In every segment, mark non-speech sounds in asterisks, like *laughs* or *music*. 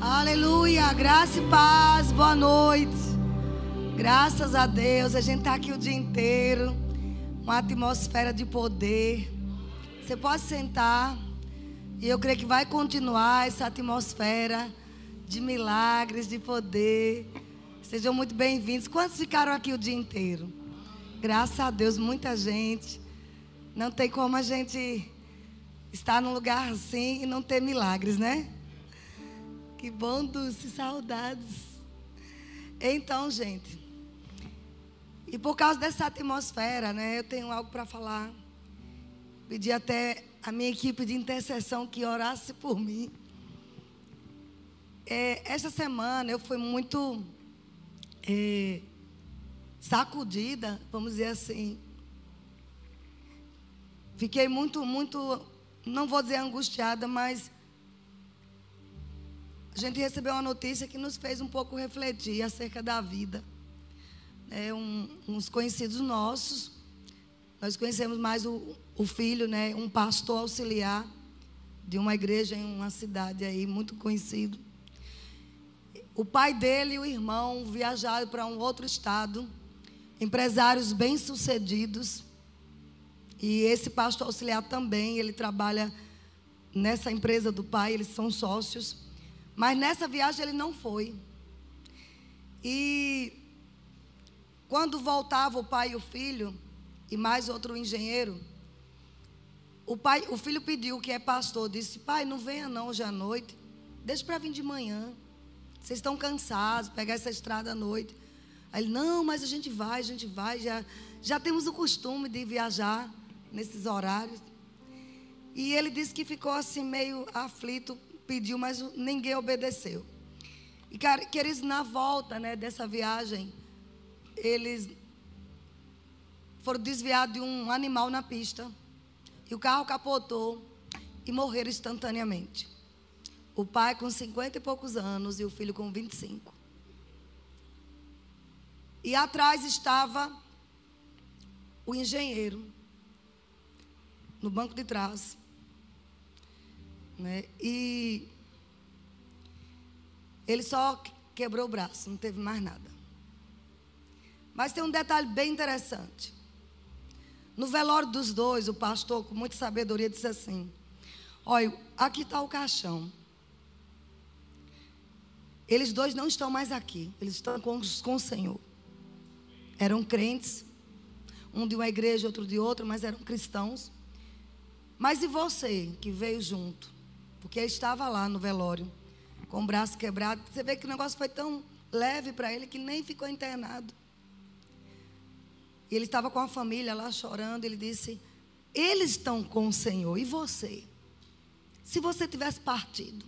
Aleluia, graça e paz, boa noite. Graças a Deus, a gente está aqui o dia inteiro, uma atmosfera de poder. Você pode sentar, e eu creio que vai continuar essa atmosfera de milagres, de poder. Sejam muito bem-vindos. Quantos ficaram aqui o dia inteiro? Graças a Deus, muita gente. Não tem como a gente estar num lugar assim e não ter milagres, né? Que bom, Dulce, saudades. Então, gente, e por causa dessa atmosfera, né, eu tenho algo para falar. Pedi até a minha equipe de intercessão que orasse por mim. É, essa semana eu fui muito é, sacudida, vamos dizer assim. Fiquei muito, muito, não vou dizer angustiada, mas a gente recebeu uma notícia que nos fez um pouco refletir acerca da vida. É, um, uns conhecidos nossos, nós conhecemos mais o, o filho, né, um pastor auxiliar de uma igreja em uma cidade aí muito conhecido. O pai dele e o irmão viajaram para um outro estado, empresários bem-sucedidos. E esse pastor auxiliar também, ele trabalha nessa empresa do pai, eles são sócios. Mas nessa viagem ele não foi. E quando voltava o pai e o filho, e mais outro engenheiro, o pai, o filho pediu que é pastor, disse: "Pai, não venha não hoje à noite. Deixa para vir de manhã. Vocês estão cansados, pegar essa estrada à noite." Aí ele: "Não, mas a gente vai, a gente vai, já já temos o costume de viajar nesses horários." E ele disse que ficou assim meio aflito pediu, mas ninguém obedeceu. E, queridos, na volta né, dessa viagem, eles foram desviados de um animal na pista. E o carro capotou e morreram instantaneamente. O pai com 50 e poucos anos e o filho com 25. E atrás estava o engenheiro, no banco de trás. Né? E ele só quebrou o braço, não teve mais nada. Mas tem um detalhe bem interessante. No velório dos dois, o pastor, com muita sabedoria, disse assim: Olha, aqui está o caixão. Eles dois não estão mais aqui, eles estão com, com o Senhor. Eram crentes, um de uma igreja, outro de outra, mas eram cristãos. Mas e você que veio junto? Porque ele estava lá no velório, com o braço quebrado. Você vê que o negócio foi tão leve para ele que nem ficou internado. E ele estava com a família lá chorando. Ele disse: Eles estão com o Senhor. E você? Se você tivesse partido,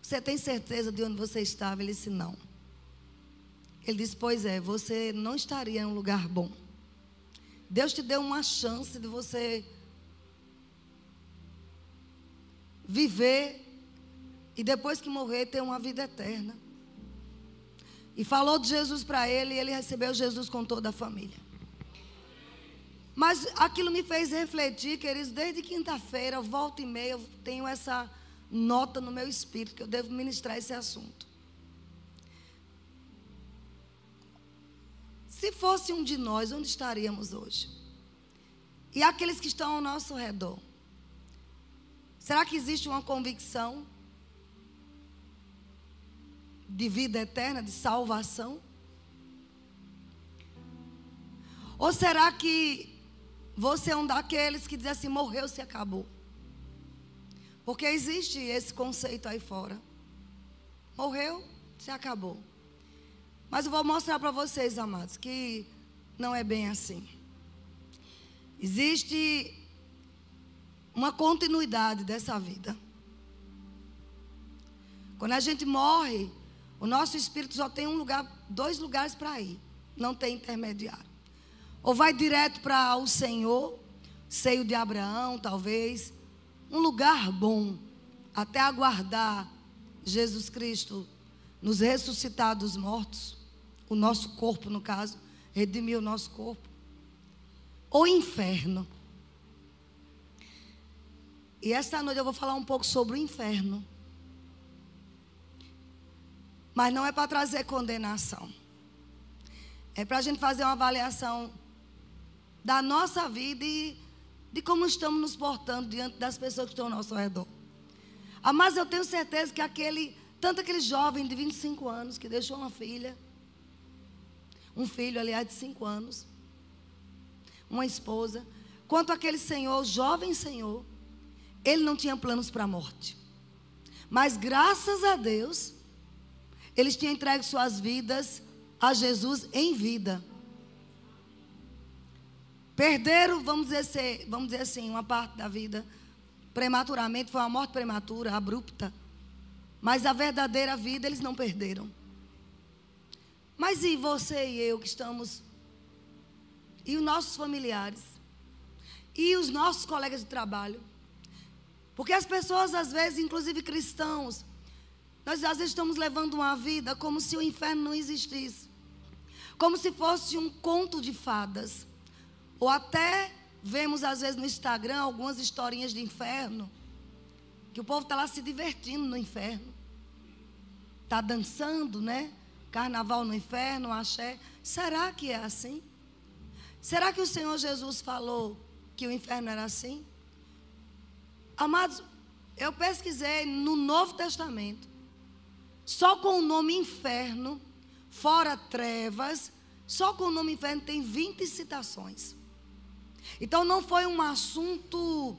você tem certeza de onde você estava? Ele disse: Não. Ele disse: Pois é, você não estaria em um lugar bom. Deus te deu uma chance de você viver e depois que morrer ter uma vida eterna. E falou de Jesus para ele e ele recebeu Jesus com toda a família. Mas aquilo me fez refletir, queridos, desde quinta-feira, volta e meia, eu tenho essa nota no meu espírito que eu devo ministrar esse assunto. Se fosse um de nós, onde estaríamos hoje? E aqueles que estão ao nosso redor? Será que existe uma convicção de vida eterna, de salvação? Ou será que você é um daqueles que diz assim: morreu, se acabou? Porque existe esse conceito aí fora. Morreu, se acabou. Mas eu vou mostrar para vocês, amados, que não é bem assim. Existe uma continuidade dessa vida. Quando a gente morre, o nosso espírito só tem um lugar, dois lugares para ir, não tem intermediário. Ou vai direto para o Senhor, seio de Abraão, talvez, um lugar bom, até aguardar Jesus Cristo nos ressuscitar dos mortos, o nosso corpo, no caso, redimir o nosso corpo. Ou inferno. E esta noite eu vou falar um pouco sobre o inferno. Mas não é para trazer condenação. É para a gente fazer uma avaliação da nossa vida e de como estamos nos portando diante das pessoas que estão ao nosso redor. Ah, mas eu tenho certeza que aquele, tanto aquele jovem de 25 anos que deixou uma filha, um filho, aliás, de 5 anos, uma esposa, quanto aquele senhor, jovem senhor, ele não tinha planos para a morte. Mas graças a Deus, eles tinham entregue suas vidas a Jesus em vida. Perderam, vamos dizer, vamos dizer assim, uma parte da vida prematuramente, foi uma morte prematura, abrupta. Mas a verdadeira vida eles não perderam. Mas e você e eu que estamos, e os nossos familiares, e os nossos colegas de trabalho? Porque as pessoas, às vezes, inclusive cristãos, nós às vezes estamos levando uma vida como se o inferno não existisse. Como se fosse um conto de fadas. Ou até vemos às vezes no Instagram algumas historinhas de inferno. Que o povo está lá se divertindo no inferno. Está dançando, né? Carnaval no inferno, axé. Será que é assim? Será que o Senhor Jesus falou que o inferno era assim? Amados, eu pesquisei no Novo Testamento. Só com o nome inferno, fora trevas, só com o nome inferno tem 20 citações. Então não foi um assunto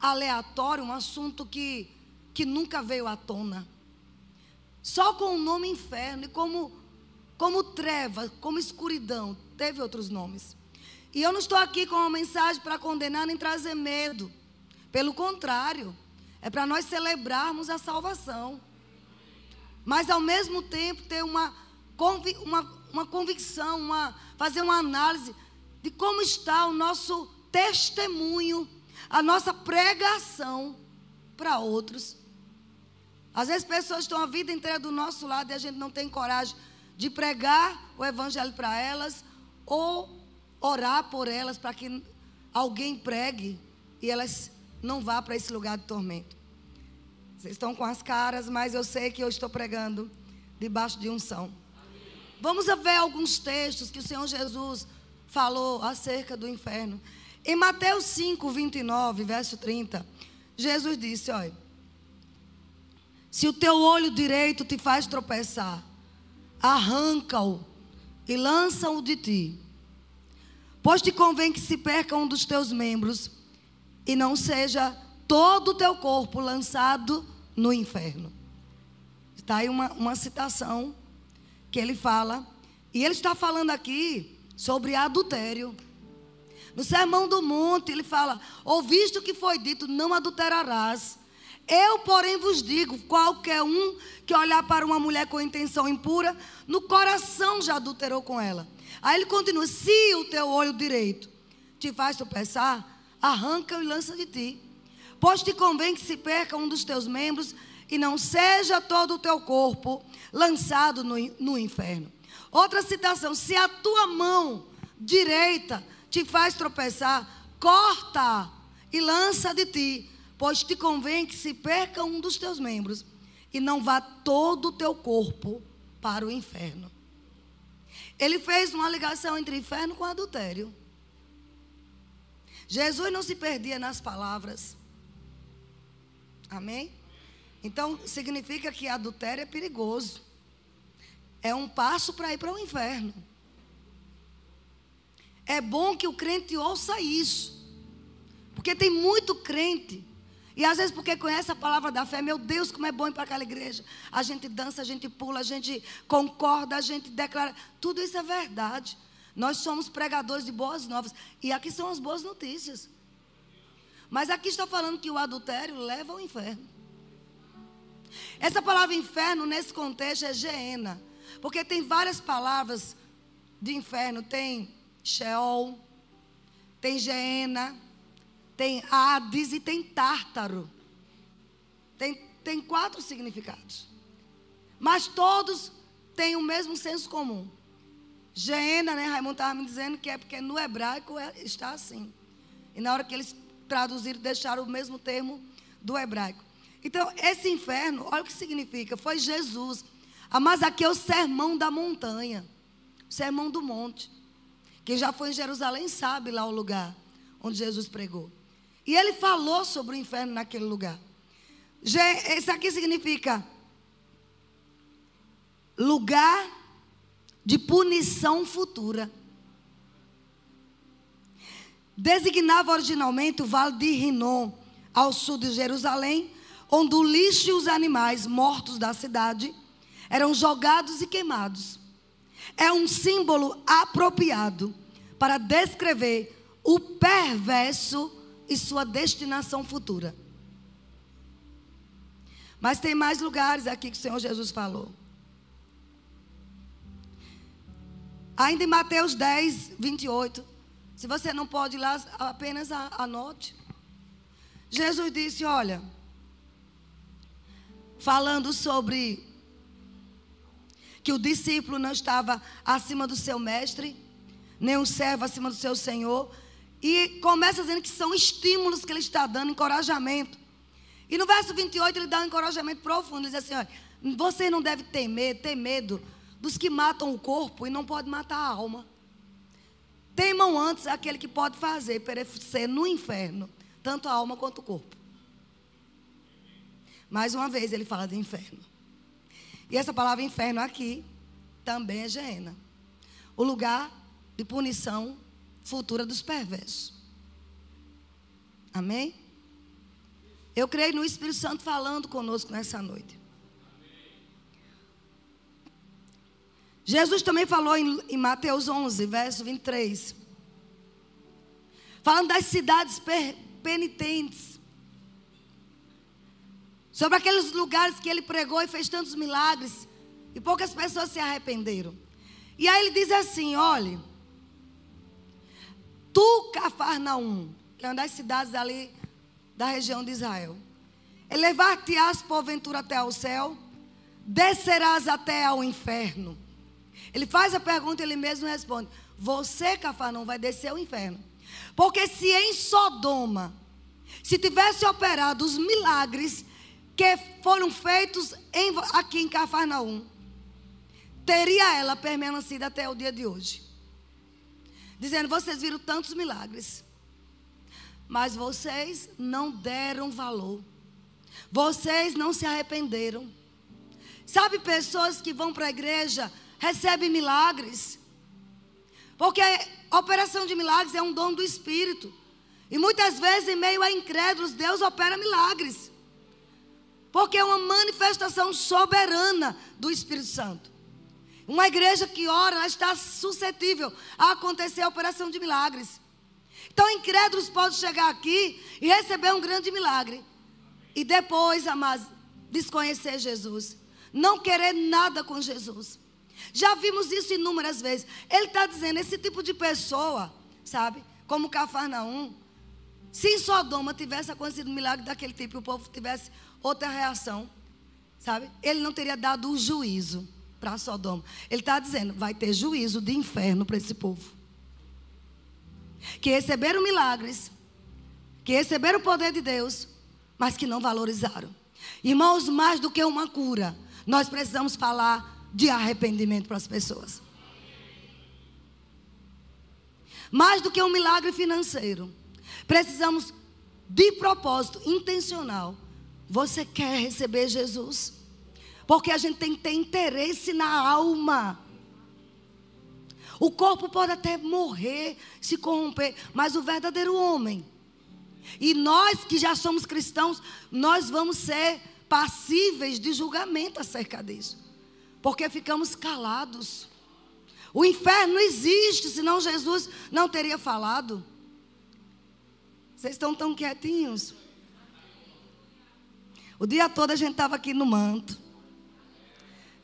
aleatório, um assunto que, que nunca veio à tona. Só com o nome inferno e como, como treva, como escuridão, teve outros nomes. E eu não estou aqui com uma mensagem para condenar nem trazer medo. Pelo contrário, é para nós celebrarmos a salvação mas ao mesmo tempo ter uma, uma, uma convicção, uma, fazer uma análise de como está o nosso testemunho, a nossa pregação para outros. Às vezes pessoas estão a vida inteira do nosso lado e a gente não tem coragem de pregar o evangelho para elas ou orar por elas para que alguém pregue e elas não vá para esse lugar de tormento. Vocês estão com as caras, mas eu sei que eu estou pregando debaixo de unção. Vamos ver alguns textos que o Senhor Jesus falou acerca do inferno. Em Mateus 5, 29, verso 30, Jesus disse: Olha, se o teu olho direito te faz tropeçar, arranca-o e lança-o de ti. Pois te convém que se perca um dos teus membros e não seja todo o teu corpo lançado no inferno. Está aí uma, uma citação que ele fala. E ele está falando aqui sobre adultério. No Sermão do Monte, ele fala: Ouviste o que foi dito, não adulterarás. Eu, porém, vos digo: qualquer um que olhar para uma mulher com intenção impura, no coração já adulterou com ela. Aí ele continua: Se o teu olho direito te faz tropeçar, arranca e lança de ti. Pois te convém que se perca um dos teus membros e não seja todo o teu corpo lançado no, no inferno. Outra citação: se a tua mão direita te faz tropeçar, corta e lança de ti, pois te convém que se perca um dos teus membros e não vá todo o teu corpo para o inferno. Ele fez uma ligação entre inferno com adultério. Jesus não se perdia nas palavras. Amém? Então, significa que adultério é perigoso. É um passo para ir para o inferno. É bom que o crente ouça isso. Porque tem muito crente. E às vezes, porque conhece a palavra da fé, meu Deus, como é bom ir para aquela igreja. A gente dança, a gente pula, a gente concorda, a gente declara. Tudo isso é verdade. Nós somos pregadores de boas novas. E aqui são as boas notícias. Mas aqui está falando que o adultério leva ao inferno. Essa palavra inferno, nesse contexto, é Geena. Porque tem várias palavras de inferno. Tem Sheol, tem Geena, tem Hades e tem Tártaro. Tem, tem quatro significados. Mas todos têm o mesmo senso comum. Geena, né? Raimundo estava me dizendo que é porque no hebraico é, está assim. E na hora que eles traduziram, deixaram o mesmo termo do hebraico. Então, esse inferno, olha o que significa. Foi Jesus Ah, mas aqui é o sermão da montanha, o sermão do monte. Quem já foi em Jerusalém sabe lá o lugar onde Jesus pregou. E ele falou sobre o inferno naquele lugar. Isso aqui significa lugar de punição futura. Designava originalmente o vale de Rinom, ao sul de Jerusalém, onde o lixo e os animais mortos da cidade eram jogados e queimados. É um símbolo apropriado para descrever o perverso e sua destinação futura. Mas tem mais lugares aqui que o Senhor Jesus falou. Ainda em Mateus 10, 28. Se você não pode ir lá, apenas anote. Jesus disse: Olha, falando sobre que o discípulo não estava acima do seu mestre, nem o servo acima do seu senhor. E começa dizendo que são estímulos que ele está dando, encorajamento. E no verso 28 ele dá um encorajamento profundo. Ele diz assim: olha, você não deve temer, ter medo dos que matam o corpo e não pode matar a alma. Temam antes aquele que pode fazer perecer no inferno, tanto a alma quanto o corpo. Mais uma vez ele fala de inferno. E essa palavra inferno aqui também é Geena. O lugar de punição futura dos perversos. Amém? Eu creio no Espírito Santo falando conosco nessa noite. Jesus também falou em, em Mateus 11, verso 23. Falando das cidades penitentes. Sobre aqueles lugares que ele pregou e fez tantos milagres. E poucas pessoas se arrependeram. E aí ele diz assim: olhe. Tu, Cafarnaum, que é uma das cidades ali da região de Israel. Elevar-te-ás porventura até ao céu, descerás até ao inferno. Ele faz a pergunta e ele mesmo responde: Você, Cafarnaum, vai descer ao inferno. Porque se em Sodoma, se tivesse operado os milagres que foram feitos em, aqui em Cafarnaum, teria ela permanecido até o dia de hoje. Dizendo: Vocês viram tantos milagres, mas vocês não deram valor. Vocês não se arrependeram. Sabe, pessoas que vão para a igreja recebem milagres. Porque a operação de milagres é um dom do Espírito. E muitas vezes, em meio a incrédulos, Deus opera milagres. Porque é uma manifestação soberana do Espírito Santo. Uma igreja que ora, ela está suscetível a acontecer a operação de milagres. Então, incrédulos podem chegar aqui e receber um grande milagre. E depois, amados, desconhecer Jesus. Não querer nada com Jesus. Já vimos isso inúmeras vezes. Ele está dizendo, esse tipo de pessoa, sabe? Como Cafarnaum. Se em Sodoma tivesse acontecido um milagre daquele tipo e o povo tivesse outra reação, sabe? Ele não teria dado o juízo para Sodoma. Ele está dizendo, vai ter juízo de inferno para esse povo. Que receberam milagres, que receberam o poder de Deus, mas que não valorizaram. Irmãos, mais do que uma cura, nós precisamos falar de arrependimento para as pessoas. Mais do que um milagre financeiro, precisamos de propósito intencional. Você quer receber Jesus? Porque a gente tem que ter interesse na alma. O corpo pode até morrer, se corromper, mas o verdadeiro homem. E nós que já somos cristãos, nós vamos ser passíveis de julgamento acerca disso. Porque ficamos calados. O inferno não existe, senão Jesus não teria falado. Vocês estão tão quietinhos? O dia todo a gente estava aqui no manto.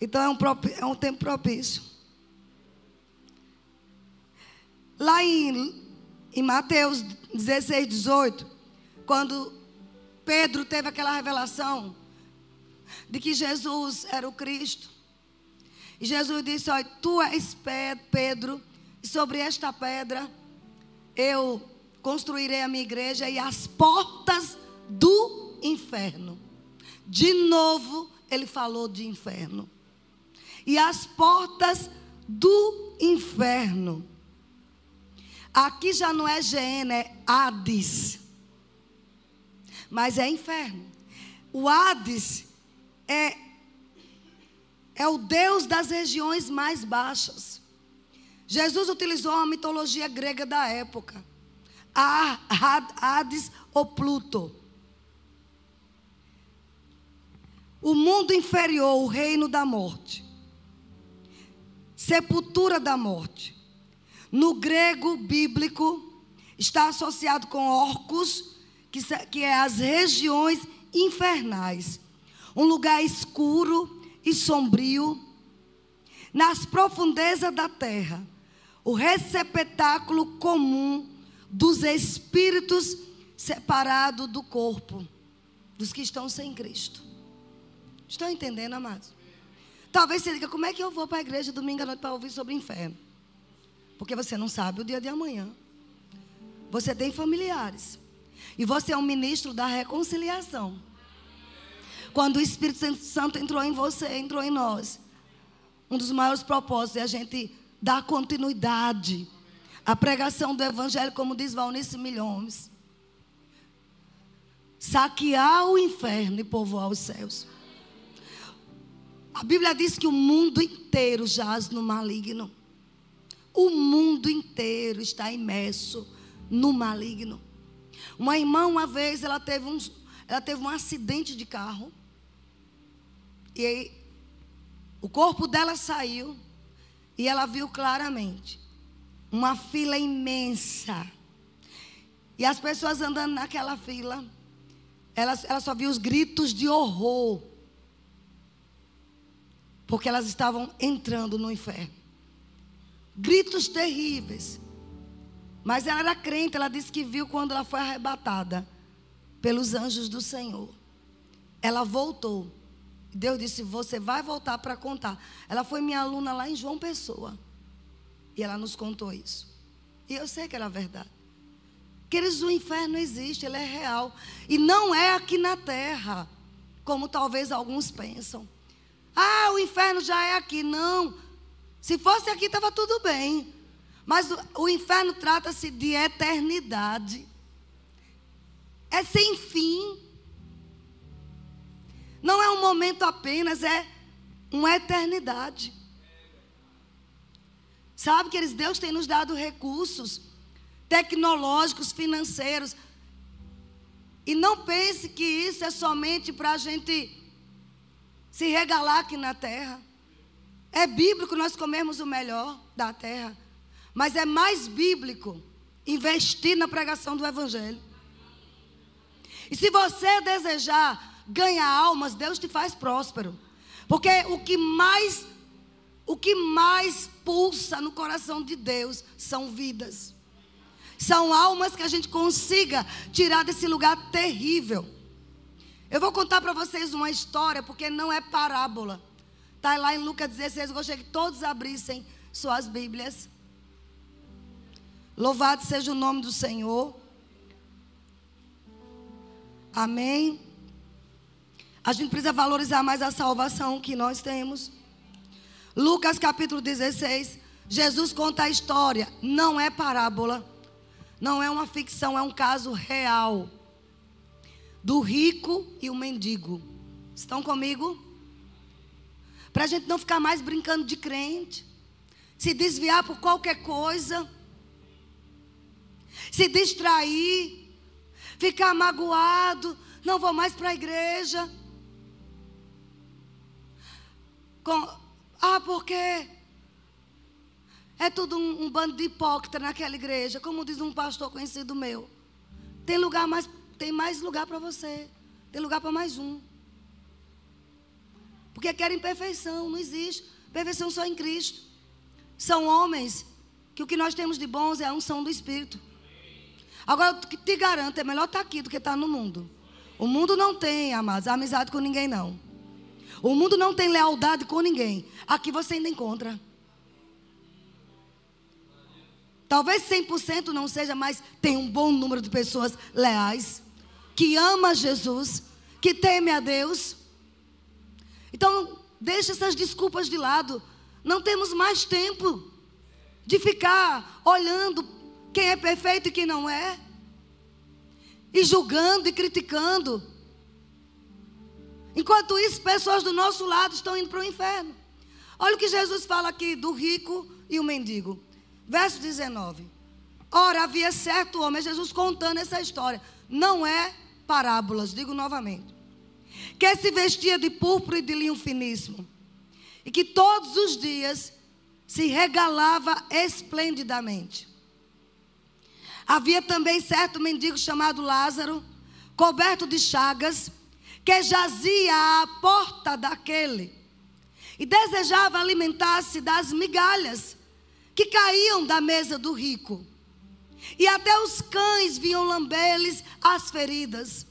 Então é um, é um tempo propício. Lá em, em Mateus 16, 18, quando Pedro teve aquela revelação de que Jesus era o Cristo. E Jesus disse: Olha, tu és Pedro, e sobre esta pedra eu construirei a minha igreja e as portas do inferno. De novo, ele falou de inferno. e as portas do inferno. Aqui já não é Gênesis, é Hades. Mas é inferno. O Hades é, é o Deus das regiões mais baixas. Jesus utilizou a mitologia grega da época. Hades ou Pluto. O mundo inferior, o reino da morte. Sepultura da morte. No grego bíblico, está associado com orcos, que, que é as regiões infernais. Um lugar escuro e sombrio, nas profundezas da terra, o receptáculo comum dos espíritos separados do corpo, dos que estão sem Cristo. Estão entendendo, amados? Talvez você diga, como é que eu vou para a igreja domingo à noite para ouvir sobre o inferno? Porque você não sabe o dia de amanhã. Você tem familiares. E você é um ministro da reconciliação. Quando o Espírito Santo entrou em você, entrou em nós. Um dos maiores propósitos é a gente dar continuidade à pregação do Evangelho, como diz Valnice Milhões. Saquear o inferno e povoar os céus. A Bíblia diz que o mundo inteiro jaz no maligno. O mundo inteiro está imerso no maligno. Uma irmã, uma vez, ela teve um, ela teve um acidente de carro. E aí, o corpo dela saiu. E ela viu claramente uma fila imensa. E as pessoas andando naquela fila. Ela, ela só viu os gritos de horror. Porque elas estavam entrando no inferno gritos terríveis. Mas ela era crente, ela disse que viu quando ela foi arrebatada pelos anjos do Senhor. Ela voltou. Deus disse: Você vai voltar para contar. Ela foi minha aluna lá em João Pessoa. E ela nos contou isso. E eu sei que era verdade. Queridos, o inferno existe, ele é real. E não é aqui na terra, como talvez alguns pensam. Ah, o inferno já é aqui. Não. Se fosse aqui, estava tudo bem. Mas o, o inferno trata-se de eternidade. É sem fim. Não é um momento apenas, é uma eternidade. Sabe que eles, Deus tem nos dado recursos tecnológicos, financeiros. E não pense que isso é somente para a gente se regalar aqui na terra. É bíblico nós comermos o melhor da terra. Mas é mais bíblico investir na pregação do Evangelho. E se você desejar ganhar almas, Deus te faz próspero. Porque o que mais o que mais pulsa no coração de Deus são vidas. São almas que a gente consiga tirar desse lugar terrível. Eu vou contar para vocês uma história, porque não é parábola. Está lá em Lucas 16. Eu gostaria que todos abrissem suas Bíblias. Louvado seja o nome do Senhor. Amém. A gente precisa valorizar mais a salvação que nós temos. Lucas capítulo 16. Jesus conta a história. Não é parábola. Não é uma ficção, é um caso real. Do rico e o mendigo. Estão comigo? Para a gente não ficar mais brincando de crente. Se desviar por qualquer coisa. Se distrair. Ficar magoado. Não vou mais para a igreja. Com, ah, porque é tudo um, um bando de hipócrita naquela igreja, como diz um pastor conhecido meu. Tem lugar mais, tem mais lugar para você. Tem lugar para mais um. Porque querem perfeição, não existe. Perfeição só em Cristo. São homens que o que nós temos de bons é a unção do Espírito. Agora, eu te garanto, é melhor estar aqui do que estar no mundo. O mundo não tem, amados, amizade com ninguém, não. O mundo não tem lealdade com ninguém. Aqui você ainda encontra. Talvez 100% não seja, mas tem um bom número de pessoas leais, que ama Jesus, que teme a Deus. Então, Deixa essas desculpas de lado. Não temos mais tempo de ficar olhando quem é perfeito e quem não é, e julgando e criticando. Enquanto isso, pessoas do nosso lado estão indo para o inferno. Olha o que Jesus fala aqui do rico e o mendigo. Verso 19. Ora, havia certo homem, é Jesus contando essa história. Não é parábolas, digo novamente. Que se vestia de púrpura e de linho finíssimo. E que todos os dias se regalava esplendidamente. Havia também certo mendigo chamado Lázaro, coberto de chagas, que jazia à porta daquele e desejava alimentar-se das migalhas que caíam da mesa do rico. E até os cães vinham lamber-lhes as feridas.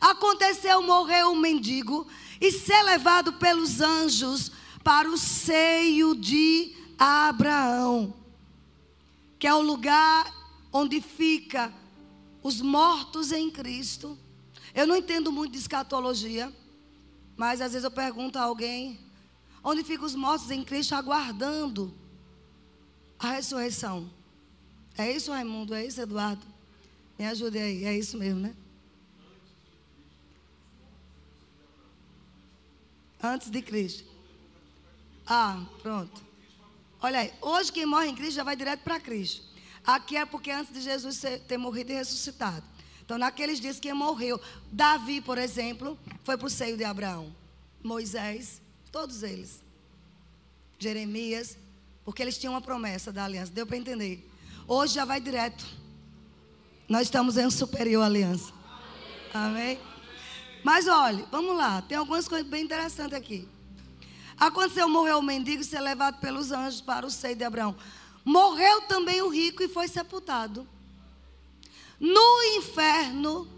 Aconteceu morrer um mendigo e ser levado pelos anjos para o seio de Abraão, que é o lugar onde fica os mortos em Cristo. Eu não entendo muito de escatologia, mas às vezes eu pergunto a alguém onde ficam os mortos em Cristo aguardando a ressurreição. É isso, Raimundo? É isso, Eduardo? Me ajude aí. É isso mesmo, né? Antes de Cristo. Ah, pronto. Olha aí, hoje quem morre em Cristo já vai direto para Cristo. Aqui é porque antes de Jesus ter morrido e ressuscitado. Então, naqueles dias que morreu, Davi, por exemplo, foi para o seio de Abraão. Moisés, todos eles. Jeremias, porque eles tinham uma promessa da aliança. Deu para entender? Hoje já vai direto. Nós estamos em superior aliança. Amém? Mas olhe, vamos lá. Tem algumas coisas bem interessantes aqui. Aconteceu, morreu o mendigo e ser levado pelos anjos para o seio de Abraão. Morreu também o rico e foi sepultado. No inferno,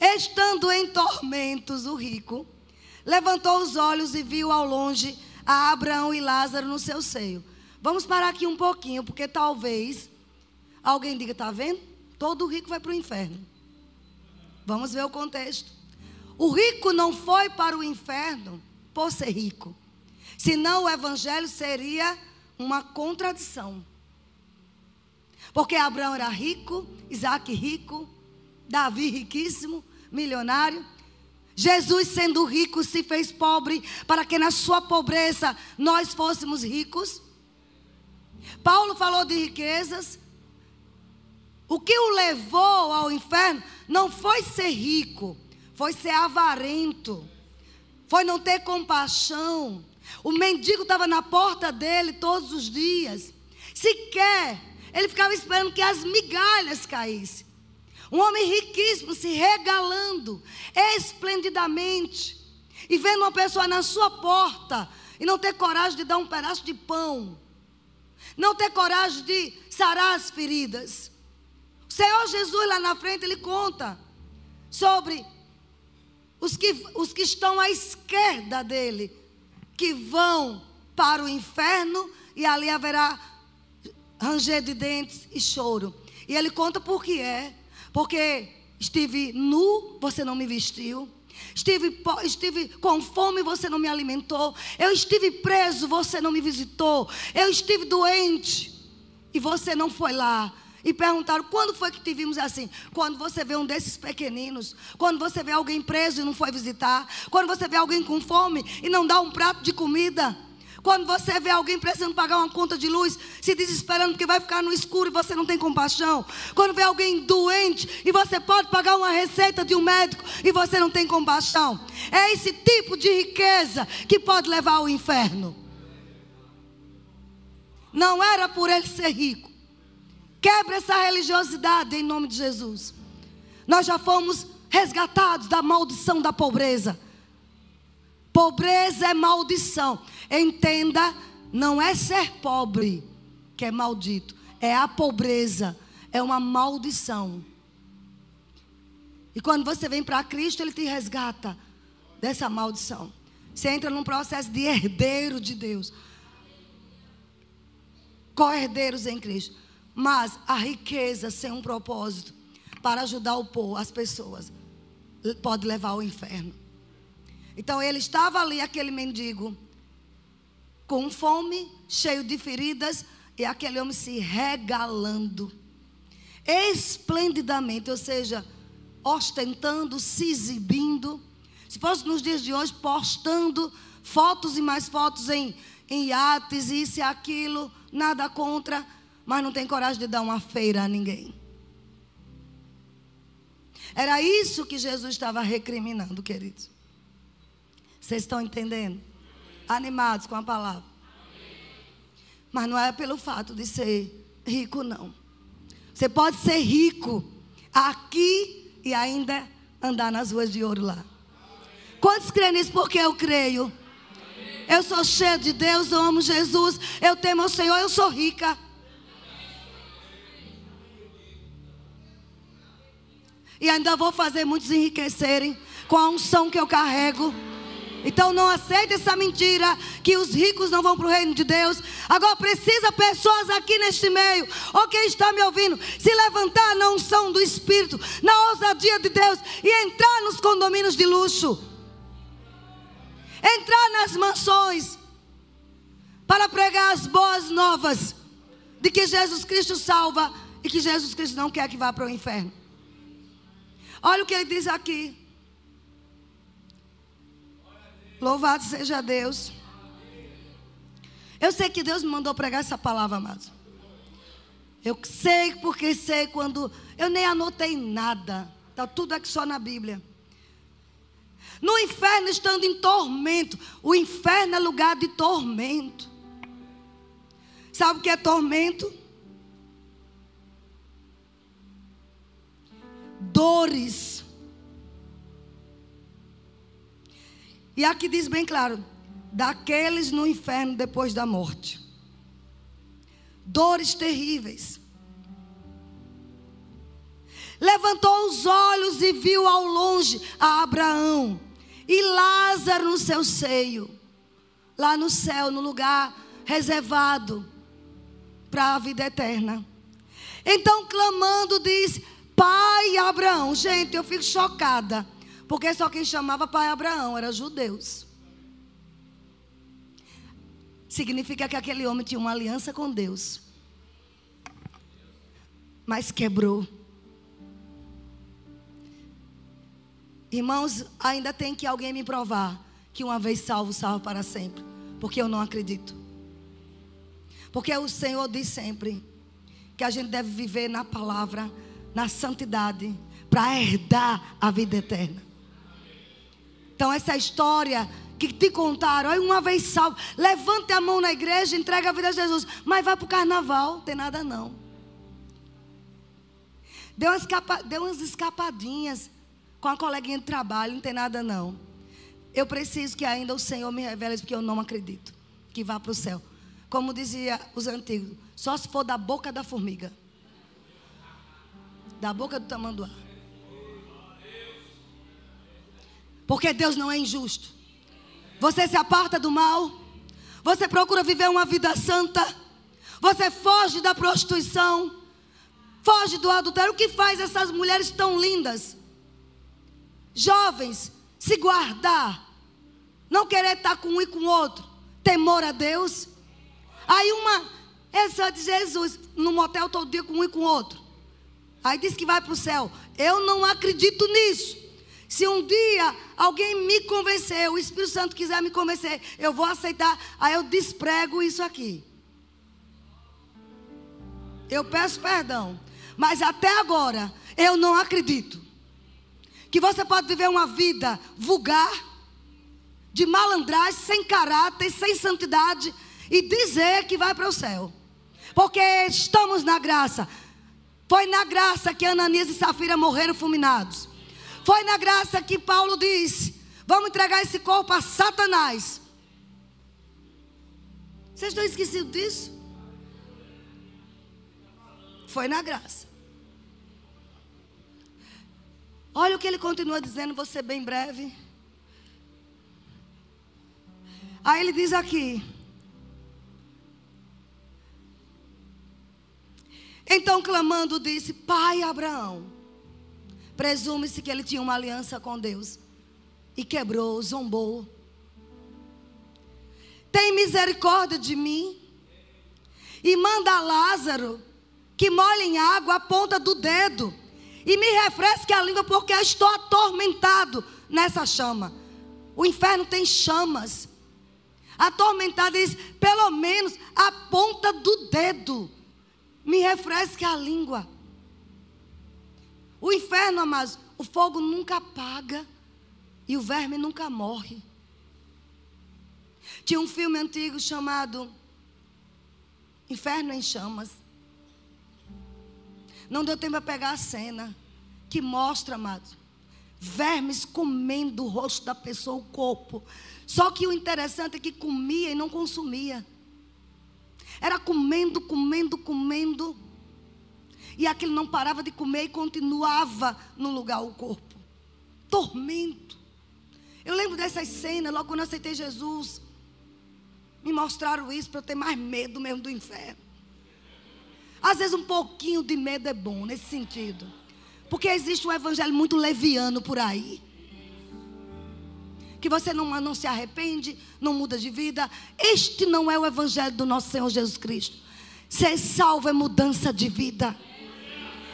estando em tormentos, o rico levantou os olhos e viu ao longe a Abraão e Lázaro no seu seio. Vamos parar aqui um pouquinho, porque talvez Alguém diga, está vendo? Todo rico vai para o inferno. Vamos ver o contexto. O rico não foi para o inferno por ser rico. Senão o evangelho seria uma contradição. Porque Abraão era rico, Isaac rico, Davi riquíssimo, milionário. Jesus, sendo rico, se fez pobre para que na sua pobreza nós fôssemos ricos. Paulo falou de riquezas, o que o levou ao inferno não foi ser rico, foi ser avarento, foi não ter compaixão. O mendigo estava na porta dele todos os dias. Sequer ele ficava esperando que as migalhas caíssem. Um homem riquíssimo se regalando esplendidamente e vendo uma pessoa na sua porta e não ter coragem de dar um pedaço de pão, não ter coragem de sarar as feridas. Senhor Jesus, lá na frente, ele conta sobre os que, os que estão à esquerda dele, que vão para o inferno e ali haverá ranger de dentes e choro. E ele conta por que é. Porque estive nu, você não me vestiu. Estive, estive com fome, você não me alimentou. Eu estive preso, você não me visitou. Eu estive doente e você não foi lá e perguntaram: quando foi que te vimos assim? Quando você vê um desses pequeninos, quando você vê alguém preso e não foi visitar, quando você vê alguém com fome e não dá um prato de comida. Quando você vê alguém precisando pagar uma conta de luz, se desesperando porque vai ficar no escuro e você não tem compaixão. Quando vê alguém doente e você pode pagar uma receita de um médico e você não tem compaixão. É esse tipo de riqueza que pode levar ao inferno. Não era por ele ser rico. Quebra essa religiosidade em nome de Jesus. Nós já fomos resgatados da maldição da pobreza. Pobreza é maldição. Entenda, não é ser pobre que é maldito, é a pobreza, é uma maldição. E quando você vem para Cristo, Ele te resgata dessa maldição. Você entra num processo de herdeiro de Deus. Co-herdeiros em Cristo. Mas a riqueza sem um propósito para ajudar o povo, as pessoas, pode levar ao inferno. Então ele estava ali, aquele mendigo, com fome, cheio de feridas, e aquele homem se regalando esplendidamente, ou seja, ostentando, se exibindo. Se fosse nos dias de hoje, postando fotos e mais fotos em, em iates, isso e aquilo, nada contra, mas não tem coragem de dar uma feira a ninguém. Era isso que Jesus estava recriminando, queridos. Vocês estão entendendo? Animados com a palavra. Mas não é pelo fato de ser rico, não. Você pode ser rico aqui e ainda andar nas ruas de ouro lá. Quantos creem nisso? Porque eu creio. Eu sou cheio de Deus, eu amo Jesus, eu temo ao Senhor, eu sou rica. E ainda vou fazer muitos enriquecerem com a unção que eu carrego. Então não aceite essa mentira que os ricos não vão para o reino de Deus. Agora precisa pessoas aqui neste meio, ou quem está me ouvindo, se levantar na unção do Espírito, na ousadia de Deus e entrar nos condomínios de luxo. Entrar nas mansões para pregar as boas novas de que Jesus Cristo salva e que Jesus Cristo não quer que vá para o inferno. Olha o que ele diz aqui. Louvado seja Deus. Eu sei que Deus me mandou pregar essa palavra, amados. Eu sei porque sei quando. Eu nem anotei nada. Está tudo aqui só na Bíblia. No inferno, estando em tormento. O inferno é lugar de tormento. Sabe o que é tormento? Dores E aqui diz bem claro: daqueles no inferno depois da morte. Dores terríveis. Levantou os olhos e viu ao longe a Abraão e Lázaro no seu seio, lá no céu, no lugar reservado para a vida eterna. Então, clamando, diz: Pai Abraão. Gente, eu fico chocada. Porque só quem chamava pai Abraão era judeus. Significa que aquele homem tinha uma aliança com Deus. Mas quebrou. Irmãos, ainda tem que alguém me provar que uma vez salvo, salvo para sempre. Porque eu não acredito. Porque o Senhor diz sempre que a gente deve viver na palavra, na santidade, para herdar a vida eterna. Então, essa história que te contaram, aí uma vez salvo, levante a mão na igreja, entrega a vida a Jesus, mas vai para o carnaval, não tem nada não. Deu umas, deu umas escapadinhas com a coleguinha de trabalho, não tem nada não. Eu preciso que ainda o Senhor me revele isso, porque eu não acredito que vá para o céu. Como dizia os antigos, só se for da boca da formiga. Da boca do tamanduá. Porque Deus não é injusto. Você se aparta do mal. Você procura viver uma vida santa. Você foge da prostituição. Foge do adultério. O que faz essas mulheres tão lindas? Jovens, se guardar. Não querer estar com um e com o outro. Temor a Deus. Aí uma, essa de Jesus, no motel todo dia com um e com o outro. Aí diz que vai para o céu. Eu não acredito nisso. Se um dia alguém me convencer, o Espírito Santo quiser me convencer, eu vou aceitar, aí eu desprego isso aqui. Eu peço perdão. Mas até agora, eu não acredito que você pode viver uma vida vulgar, de malandragem, sem caráter, sem santidade e dizer que vai para o céu. Porque estamos na graça. Foi na graça que Ananias e Safira morreram fulminados. Foi na graça que Paulo disse: vamos entregar esse corpo a Satanás. Vocês estão esquecidos disso? Foi na graça. Olha o que ele continua dizendo, ser bem breve. Aí ele diz aqui: Então clamando, disse: Pai Abraão, Presume-se que ele tinha uma aliança com Deus. e quebrou, zombou. Tem misericórdia de mim e manda Lázaro que molhe em água a ponta do dedo e me refresque a língua, porque estou atormentado nessa chama. O inferno tem chamas. Atormentado diz, pelo menos a ponta do dedo. Me refresque a língua. O inferno, amados, o fogo nunca apaga e o verme nunca morre. Tinha um filme antigo chamado Inferno em Chamas. Não deu tempo para pegar a cena que mostra, amados, vermes comendo o rosto da pessoa, o corpo. Só que o interessante é que comia e não consumia. Era comendo, comendo, comendo. E aquele não parava de comer e continuava no lugar o corpo. Tormento. Eu lembro dessas cenas, logo quando eu aceitei Jesus. Me mostraram isso para eu ter mais medo mesmo do inferno. Às vezes um pouquinho de medo é bom nesse sentido. Porque existe um evangelho muito leviano por aí. Que você não, não se arrepende, não muda de vida. Este não é o evangelho do nosso Senhor Jesus Cristo. Ser salvo é mudança de vida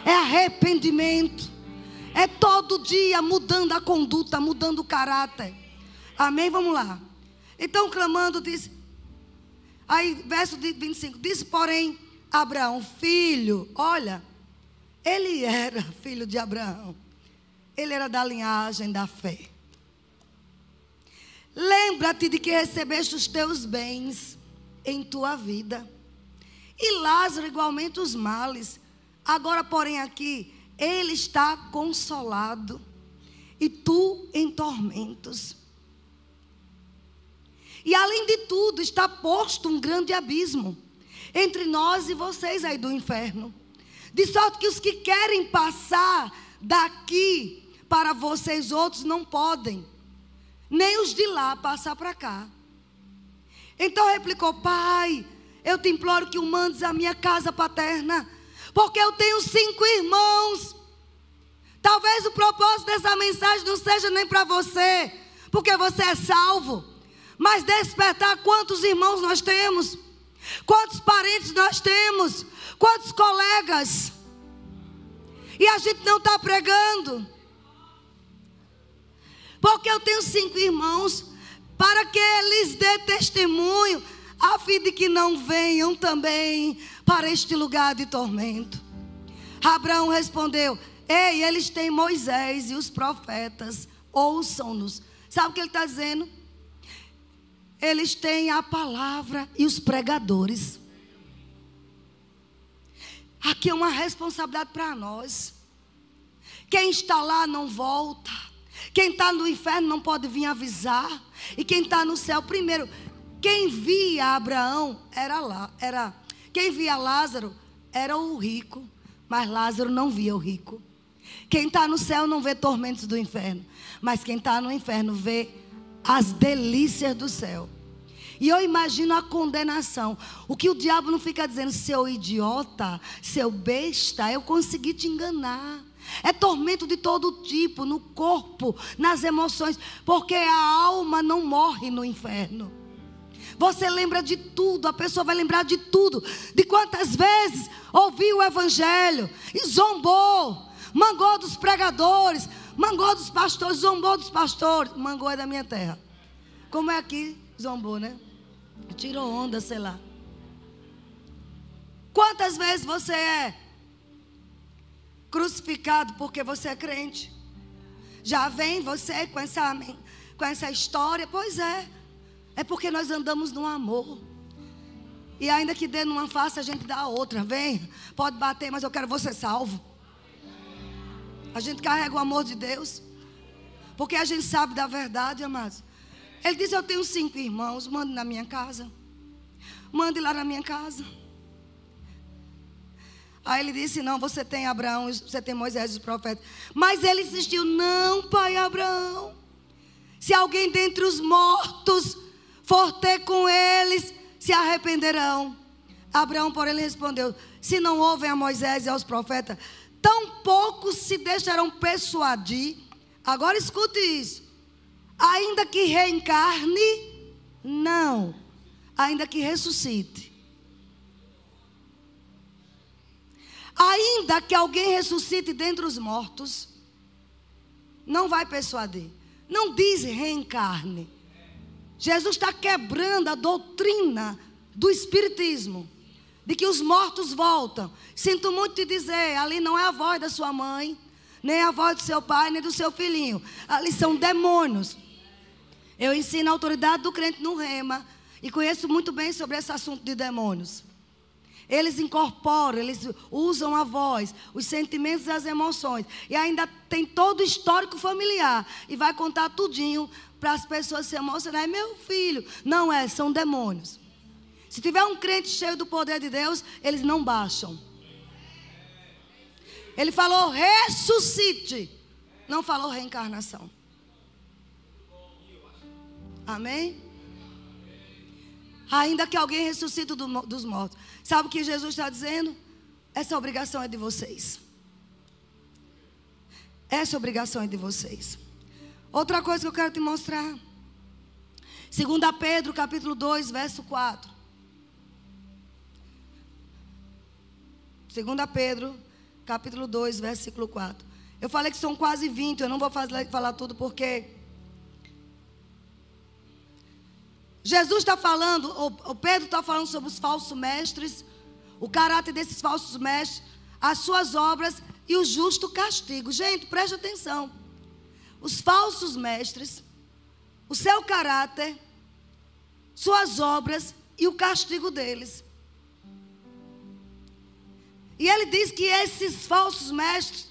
é arrependimento, é todo dia mudando a conduta, mudando o caráter. Amém? Vamos lá. Então, clamando, diz. Aí, verso 25: Disse, porém, Abraão, filho, olha, ele era *laughs* filho de Abraão, ele era da linhagem da fé. Lembra-te de que recebeste os teus bens em tua vida, e Lázaro igualmente os males. Agora, porém, aqui, ele está consolado e tu em tormentos. E além de tudo, está posto um grande abismo entre nós e vocês aí do inferno. De sorte que os que querem passar daqui para vocês outros não podem, nem os de lá passar para cá. Então replicou: Pai, eu te imploro que o mandes à minha casa paterna porque eu tenho cinco irmãos. Talvez o propósito dessa mensagem não seja nem para você, porque você é salvo, mas despertar quantos irmãos nós temos, quantos parentes nós temos, quantos colegas, e a gente não está pregando, porque eu tenho cinco irmãos, para que eles dê testemunho, a fim de que não venham também para este lugar de tormento. Abraão respondeu: Ei, eles têm Moisés e os profetas, ouçam-nos. Sabe o que ele está dizendo? Eles têm a palavra e os pregadores. Aqui é uma responsabilidade para nós. Quem está lá não volta. Quem está no inferno não pode vir avisar. E quem está no céu, primeiro, quem via Abraão era lá, era quem via Lázaro era o rico, mas Lázaro não via o rico. Quem está no céu não vê tormentos do inferno, mas quem está no inferno vê as delícias do céu. E eu imagino a condenação. O que o diabo não fica dizendo, seu idiota, seu besta, eu consegui te enganar. É tormento de todo tipo, no corpo, nas emoções, porque a alma não morre no inferno. Você lembra de tudo, a pessoa vai lembrar de tudo. De quantas vezes ouviu o evangelho e zombou, mangou dos pregadores, mangou dos pastores, zombou dos pastores. Mangou é da minha terra. Como é aqui, zombou, né? Tirou onda, sei lá. Quantas vezes você é crucificado porque você é crente? Já vem você com essa, com essa história? Pois é. É porque nós andamos no amor. E ainda que dê numa face, a gente dá a outra. Vem, pode bater, mas eu quero você salvo. A gente carrega o amor de Deus. Porque a gente sabe da verdade, amados. Ele disse: Eu tenho cinco irmãos, mande na minha casa. Mande lá na minha casa. Aí ele disse: Não, você tem Abraão, você tem Moisés e os profetas. Mas ele insistiu: Não, pai Abraão. Se alguém dentre os mortos for ter com eles, se arrependerão. Abraão, porém, respondeu: Se não ouvem a Moisés e aos profetas, tão pouco se deixarão persuadir. Agora escute isso. Ainda que reencarne, não. Ainda que ressuscite. Ainda que alguém ressuscite dentre os mortos, não vai persuadir. Não diz reencarne. Jesus está quebrando a doutrina do Espiritismo, de que os mortos voltam. Sinto muito te dizer, ali não é a voz da sua mãe, nem a voz do seu pai, nem do seu filhinho. Ali são demônios. Eu ensino a autoridade do crente no rema e conheço muito bem sobre esse assunto de demônios. Eles incorporam, eles usam a voz, os sentimentos e as emoções. E ainda tem todo o histórico familiar. E vai contar tudinho para as pessoas se emocionarem. Meu filho. Não é, são demônios. Se tiver um crente cheio do poder de Deus, eles não baixam. Ele falou ressuscite. Não falou reencarnação. Amém? Ainda que alguém ressuscite dos mortos. Sabe o que Jesus está dizendo? Essa obrigação é de vocês. Essa obrigação é de vocês. Outra coisa que eu quero te mostrar. 2 Pedro, capítulo 2, verso 4. 2 Pedro, capítulo 2, versículo 4. Eu falei que são quase 20, eu não vou fazer, falar tudo porque Jesus está falando, o Pedro está falando sobre os falsos mestres, o caráter desses falsos mestres, as suas obras e o justo castigo. Gente, preste atenção. Os falsos mestres, o seu caráter, suas obras e o castigo deles. E ele diz que esses falsos mestres,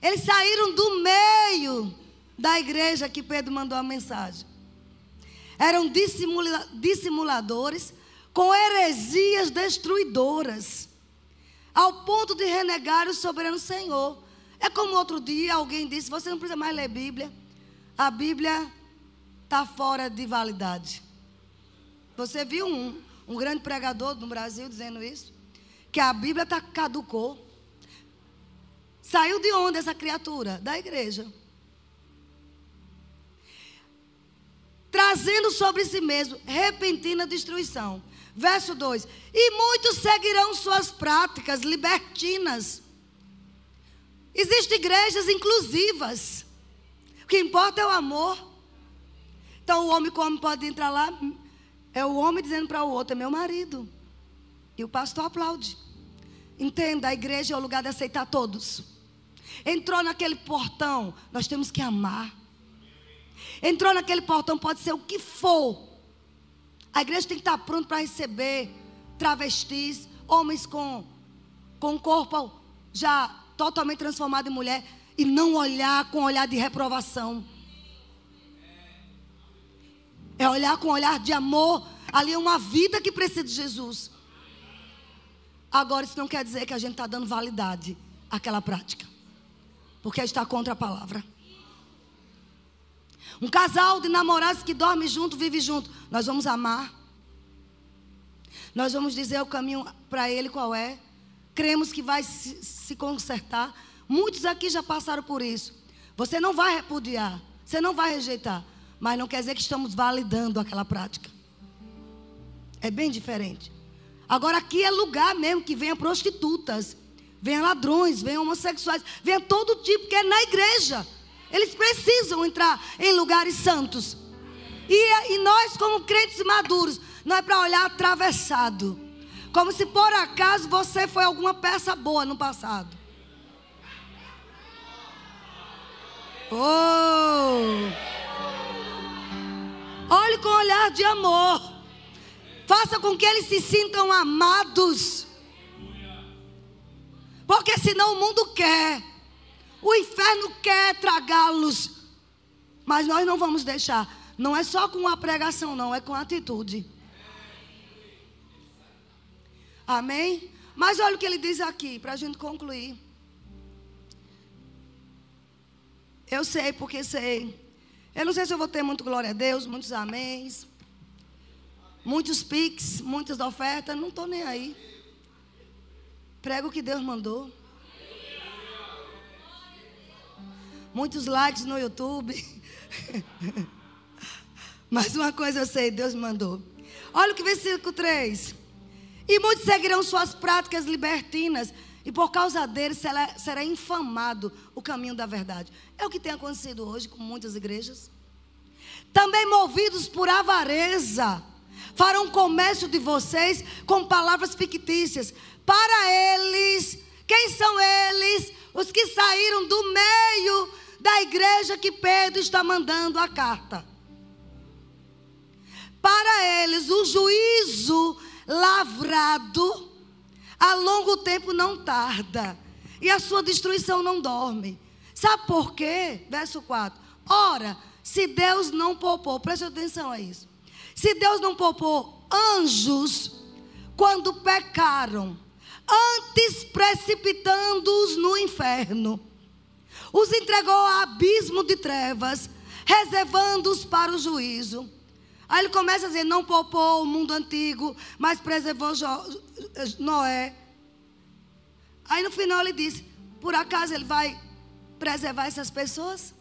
eles saíram do meio da igreja que Pedro mandou a mensagem eram dissimula dissimuladores com heresias destruidoras, ao ponto de renegar o soberano Senhor. É como outro dia alguém disse: você não precisa mais ler Bíblia, a Bíblia está fora de validade. Você viu um, um grande pregador no Brasil dizendo isso? Que a Bíblia tá, caducou. Saiu de onde essa criatura? Da igreja. trazendo sobre si mesmo repentina destruição. Verso 2: E muitos seguirão suas práticas libertinas. Existem igrejas inclusivas. O que importa é o amor. Então o homem como pode entrar lá, é o homem dizendo para o outro, é meu marido. E o pastor aplaude. Entenda, a igreja é o lugar de aceitar todos. Entrou naquele portão, nós temos que amar. Entrou naquele portão, pode ser o que for. A igreja tem que estar pronta para receber travestis, homens com, com corpo já totalmente transformado em mulher. E não olhar com olhar de reprovação. É olhar com olhar de amor. Ali é uma vida que precisa de Jesus. Agora, isso não quer dizer que a gente está dando validade àquela prática. Porque está contra a palavra. Um casal de namorados que dorme junto, vive junto. Nós vamos amar. Nós vamos dizer o caminho para ele qual é. Cremos que vai se, se consertar. Muitos aqui já passaram por isso. Você não vai repudiar, você não vai rejeitar, mas não quer dizer que estamos validando aquela prática. É bem diferente. Agora aqui é lugar mesmo que venha prostitutas, venha ladrões, venha homossexuais, venha todo tipo que é na igreja. Eles precisam entrar em lugares santos. E, e nós, como crentes maduros, não é para olhar atravessado. Como se por acaso você foi alguma peça boa no passado. Oh! Olhe com olhar de amor. Faça com que eles se sintam amados. Porque senão o mundo quer. O inferno quer tragá-los. Mas nós não vamos deixar. Não é só com a pregação, não, é com a atitude. Amém? Mas olha o que ele diz aqui, para a gente concluir. Eu sei porque sei. Eu não sei se eu vou ter muito glória a Deus, muitos améns, muitos piques, muitas ofertas, não estou nem aí. Prego o que Deus mandou. muitos likes no YouTube. *laughs* Mas uma coisa eu sei, Deus mandou. Olha o que versículo 3. E muitos seguirão suas práticas libertinas, e por causa deles será, será infamado o caminho da verdade. É o que tem acontecido hoje com muitas igrejas. Também movidos por avareza, farão comércio de vocês com palavras fictícias. Para eles, quem são eles? Os que saíram do meio da igreja que Pedro está mandando a carta. Para eles, o juízo lavrado a longo tempo não tarda, e a sua destruição não dorme. Sabe por quê? Verso 4. Ora, se Deus não poupou, preste atenção a isso. Se Deus não poupou anjos quando pecaram, antes precipitando-os no inferno, os entregou ao abismo de trevas, reservando-os para o juízo. Aí ele começa a dizer: não poupou o mundo antigo, mas preservou Noé. Aí no final ele diz: por acaso ele vai preservar essas pessoas?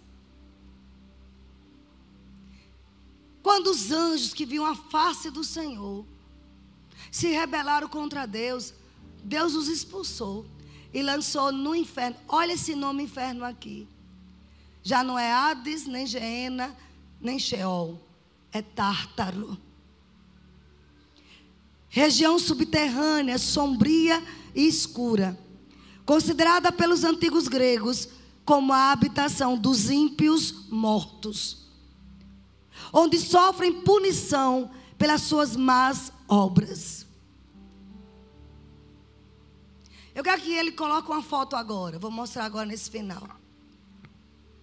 Quando os anjos que viam a face do Senhor se rebelaram contra Deus, Deus os expulsou e lançou no inferno. Olha esse nome inferno aqui. Já não é Hades, nem Geena, nem Sheol. É Tártaro. Região subterrânea, sombria e escura. Considerada pelos antigos gregos como a habitação dos ímpios mortos onde sofrem punição pelas suas más obras. Eu quero que ele coloque uma foto agora. Vou mostrar agora nesse final.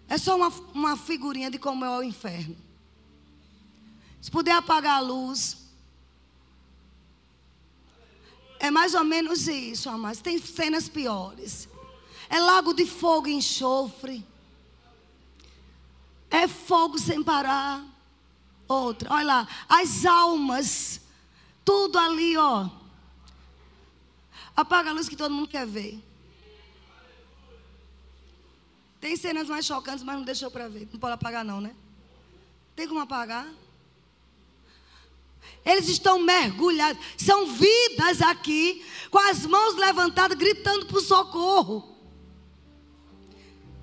É só uma, uma figurinha de como é o inferno. Se puder apagar a luz. É mais ou menos isso, amados. Tem cenas piores. É lago de fogo e enxofre. É fogo sem parar outra. Olha lá, as almas, tudo ali, ó. Apaga a luz que todo mundo quer ver. Tem cenas mais chocantes, mas não deixou para ver. Não pode apagar não, né? Tem como apagar? Eles estão mergulhados. São vidas aqui, com as mãos levantadas, gritando por socorro.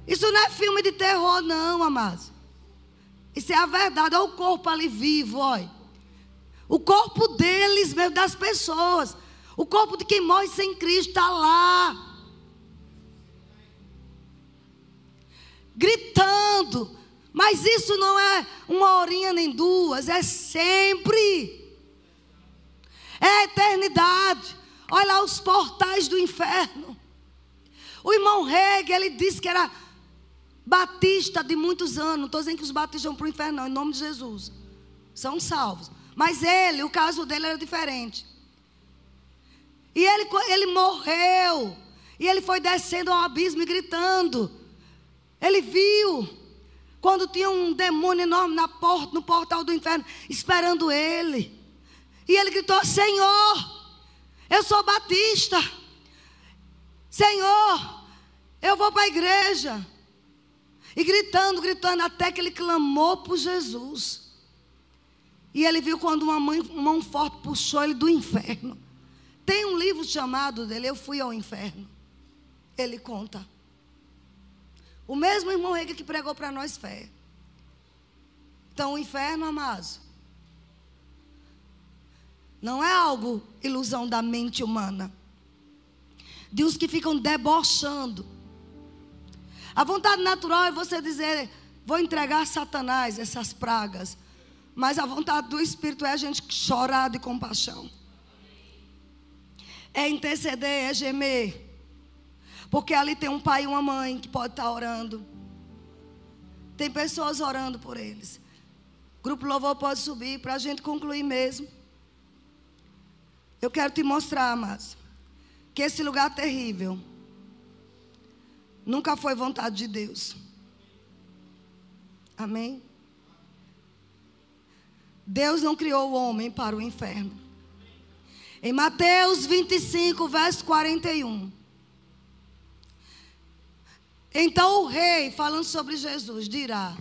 Isso não é filme de terror, não, amados. Isso é a verdade. Olha o corpo ali vivo, olha. O corpo deles, mesmo, das pessoas. O corpo de quem morre sem Cristo está lá. Gritando. Mas isso não é uma horinha nem duas, é sempre. É eternidade. Olha lá os portais do inferno. O irmão Hegel, ele disse que era batista de muitos anos. Não estou dizendo que os batistas vão para o inferno, não, em nome de Jesus. São salvos. Mas ele, o caso dele era diferente. E ele, ele morreu. E ele foi descendo ao abismo e gritando. Ele viu quando tinha um demônio enorme na porta, no portal do inferno, esperando ele. E ele gritou: Senhor, eu sou batista. Senhor, eu vou para a igreja. E gritando, gritando, até que ele clamou por Jesus. E ele viu quando uma mãe, mão forte puxou ele do inferno. Tem um livro chamado dele, Eu Fui ao Inferno. Ele conta. O mesmo irmão Rega que pregou para nós fé. Então, o inferno, amados, não é algo ilusão da mente humana. De uns que ficam debochando a vontade natural é você dizer: vou entregar a Satanás essas pragas. Mas a vontade do Espírito é a gente chorar de compaixão. É interceder, é gemer. Porque ali tem um pai e uma mãe que pode estar orando. Tem pessoas orando por eles. O grupo louvor pode subir para a gente concluir mesmo. Eu quero te mostrar, amados, que esse lugar terrível Nunca foi vontade de Deus. Amém? Deus não criou o homem para o inferno. Em Mateus 25, verso 41. Então o rei, falando sobre Jesus, dirá: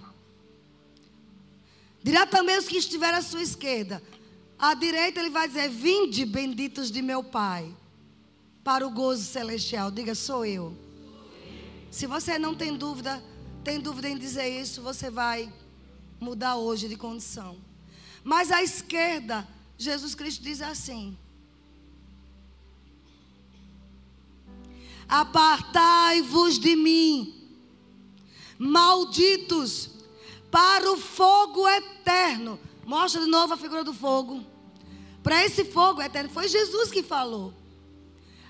Dirá também os que estiverem à sua esquerda. À direita ele vai dizer: Vinde, benditos de meu Pai, para o gozo celestial. Diga, sou eu. Se você não tem dúvida, tem dúvida em dizer isso, você vai mudar hoje de condição. Mas à esquerda, Jesus Cristo diz assim: Apartai-vos de mim, malditos, para o fogo eterno. Mostra de novo a figura do fogo. Para esse fogo eterno. Foi Jesus que falou.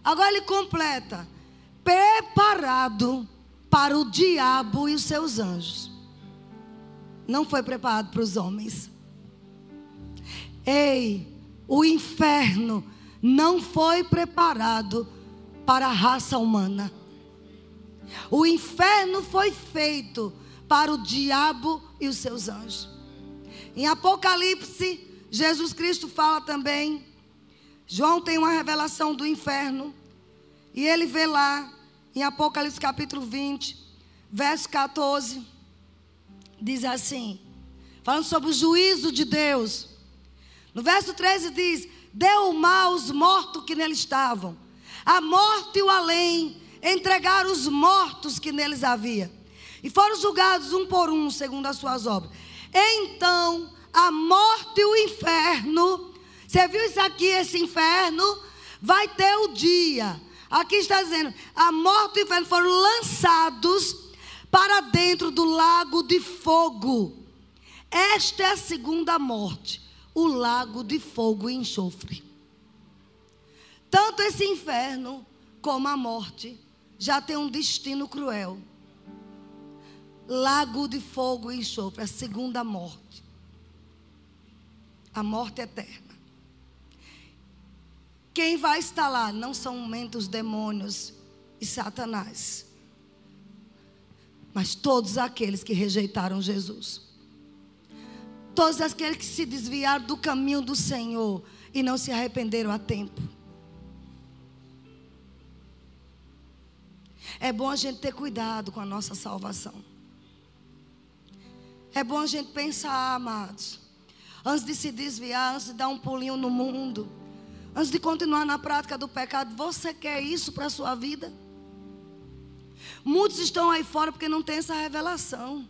Agora ele completa: preparado para o diabo e os seus anjos. Não foi preparado para os homens. Ei, o inferno não foi preparado para a raça humana. O inferno foi feito para o diabo e os seus anjos. Em Apocalipse, Jesus Cristo fala também. João tem uma revelação do inferno. E ele vê lá, em Apocalipse capítulo 20, verso 14, diz assim: falando sobre o juízo de Deus. No verso 13 diz: Deu mal aos mortos que nele estavam a morte e o além entregaram os mortos que neles havia. E foram julgados um por um, segundo as suas obras. Então, a morte e o inferno, você viu isso aqui, esse inferno? Vai ter o dia. Aqui está dizendo: a morte e o inferno foram lançados para dentro do lago de fogo. Esta é a segunda morte, o lago de fogo e enxofre. Tanto esse inferno como a morte já tem um destino cruel. Lago de fogo e enxofre, a segunda morte. A morte eterna. Quem vai estar lá não são muitos demônios e Satanás, mas todos aqueles que rejeitaram Jesus. Todos aqueles que se desviaram do caminho do Senhor e não se arrependeram a tempo. É bom a gente ter cuidado com a nossa salvação. É bom a gente pensar, amados, antes de se desviar, antes de dar um pulinho no mundo, antes de continuar na prática do pecado, você quer isso para a sua vida? Muitos estão aí fora porque não tem essa revelação.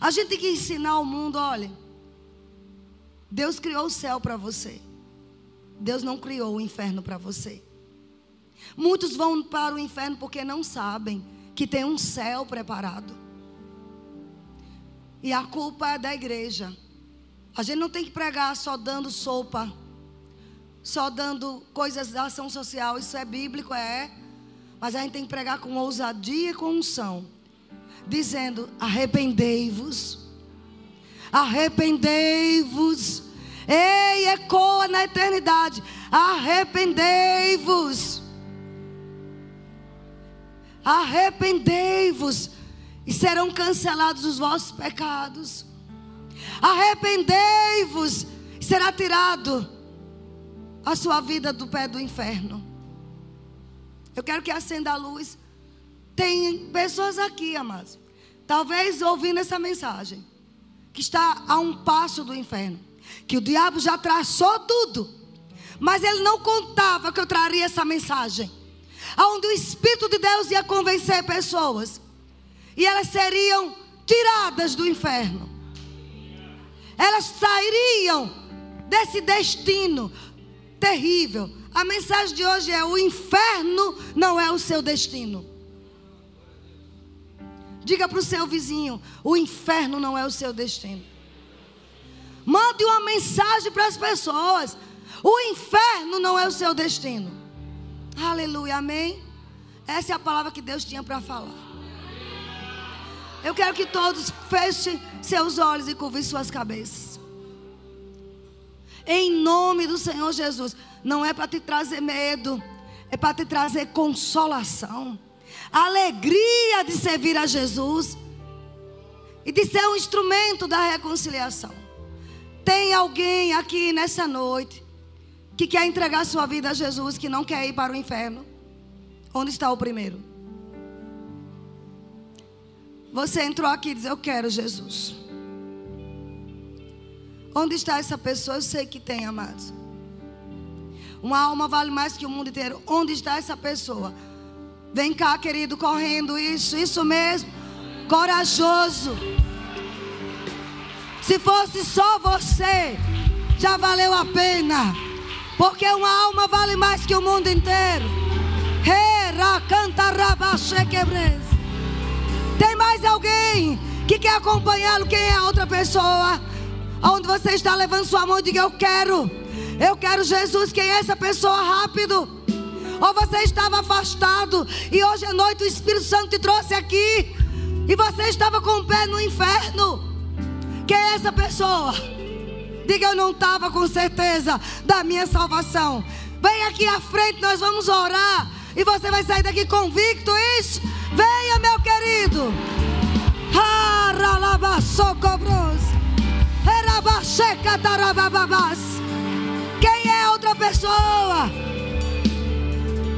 A gente tem que ensinar ao mundo, olha, Deus criou o céu para você. Deus não criou o inferno para você. Muitos vão para o inferno porque não sabem que tem um céu preparado. E a culpa é da igreja. A gente não tem que pregar só dando sopa, só dando coisas da ação social. Isso é bíblico, é. Mas a gente tem que pregar com ousadia e com unção. Dizendo: arrependei-vos. Arrependei-vos. Ei, ecoa na eternidade. Arrependei-vos. Arrependei-vos e serão cancelados os vossos pecados. Arrependei-vos será tirado a sua vida do pé do inferno. Eu quero que acenda a luz. Tem pessoas aqui, amados, talvez ouvindo essa mensagem, que está a um passo do inferno, que o diabo já traçou tudo, mas ele não contava que eu traria essa mensagem onde o Espírito de Deus ia convencer pessoas, e elas seriam tiradas do inferno, elas sairiam desse destino terrível. A mensagem de hoje é: o inferno não é o seu destino. Diga para o seu vizinho: o inferno não é o seu destino. Mande uma mensagem para as pessoas: o inferno não é o seu destino. Aleluia, amém? Essa é a palavra que Deus tinha para falar. Eu quero que todos fechem seus olhos e curvem suas cabeças. Em nome do Senhor Jesus. Não é para te trazer medo, é para te trazer consolação, alegria de servir a Jesus e de ser um instrumento da reconciliação. Tem alguém aqui nessa noite que quer entregar sua vida a Jesus, que não quer ir para o inferno? Onde está o primeiro? Você entrou aqui e diz: Eu quero Jesus. Onde está essa pessoa? Eu sei que tem, amados. Uma alma vale mais que o mundo inteiro. Onde está essa pessoa? Vem cá, querido, correndo. Isso, isso mesmo. Corajoso. Se fosse só você, já valeu a pena. Porque uma alma vale mais que o mundo inteiro. Tem mais alguém que quer acompanhá-lo? Quem é a outra pessoa? Onde você está levando sua mão diga: Eu quero. Eu quero Jesus. Quem é essa pessoa? Rápido. Ou você estava afastado e hoje à noite o Espírito Santo te trouxe aqui e você estava com o pé no inferno. Quem é essa pessoa? Diga eu não estava com certeza da minha salvação. Vem aqui à frente, nós vamos orar. E você vai sair daqui convicto, isso? Venha, meu querido. Quem é outra pessoa?